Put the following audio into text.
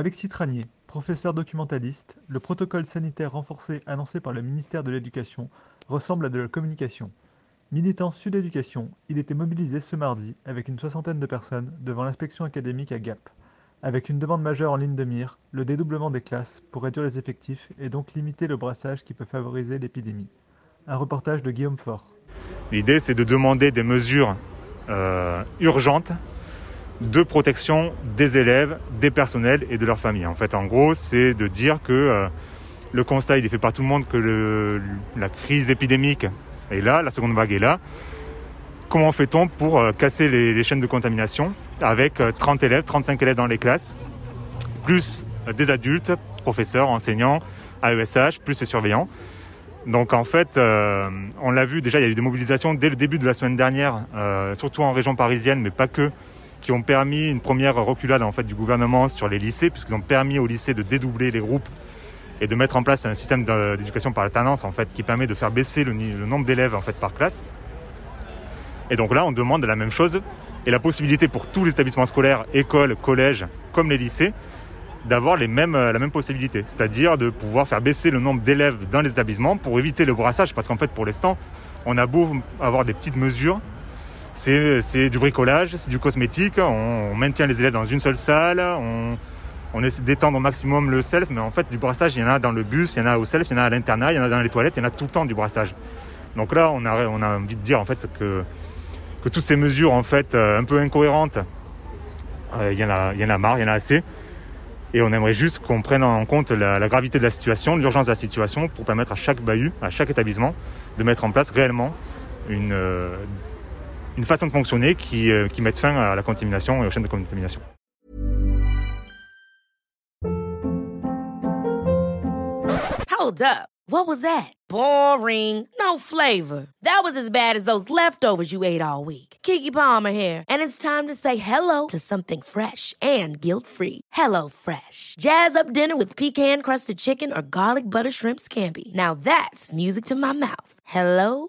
Alexis Tranier, professeur documentaliste, le protocole sanitaire renforcé annoncé par le ministère de l'Éducation ressemble à de la communication. Militant Sud Éducation, il était mobilisé ce mardi avec une soixantaine de personnes devant l'inspection académique à Gap, avec une demande majeure en ligne de mire, le dédoublement des classes pour réduire les effectifs et donc limiter le brassage qui peut favoriser l'épidémie. Un reportage de Guillaume Faure. L'idée, c'est de demander des mesures euh, urgentes de protection des élèves, des personnels et de leurs familles. En fait, en gros, c'est de dire que euh, le constat, il est fait par tout le monde que la crise épidémique est là, la seconde vague est là. Comment fait-on pour euh, casser les, chaînes de contamination avec 30 élèves, 35 élèves dans les classes, plus des adultes, professeurs, enseignants, AESH, plus les surveillants donc en fait, euh, on l'a vu déjà, il y a eu des mobilisations dès le début de la semaine dernière, euh, surtout en région parisienne, mais pas que, qui ont permis une première reculade en fait du gouvernement sur les lycées, puisqu'ils ont permis aux lycées de dédoubler les groupes et de mettre en place un système d'éducation par alternance en fait qui permet de faire baisser le, nombre d'élèves en fait par classe. Et donc là, on demande la même chose et la possibilité pour tous les établissements scolaires, écoles, collèges, comme les lycées, d'avoir mêmes, la même possibilité, c'est-à-dire de pouvoir faire baisser le nombre d'élèves dans les établissements pour éviter le brassage, parce qu'en fait, pour l'instant, on a beau avoir des petites mesures, c'est du bricolage, c'est du cosmétique, on, maintient les élèves dans une seule salle, on, essaie d'étendre au maximum le self, mais en fait, du brassage, il y en a dans le bus, il y en a au self, il y en a à l'internat, il y en a dans les toilettes, il y en a tout le temps du brassage. Donc là, on a, envie de dire en fait que, toutes ces mesures en fait un peu incohérentes, euh, il, y en a, il y en a marre, il y en a assez. Et on aimerait juste qu'on prenne en compte la, la, gravité de la situation, l'urgence de la situation, pour permettre à chaque bahut, à chaque établissement, de mettre en place réellement une, euh, une façon de fonctionner qui, euh, qui mette fin à la contamination et aux chaînes de contamination. Hold up. What was that? Boring. No flavor. That was as bad as those leftovers you ate all week. Kiki Palmer here, and it's time to say hello to something fresh and guilt-free. Hello Fresh. Jazz up dinner with pecan-crusted chicken or garlic butter shrimp scampi. Now that's music to my mouth. Hello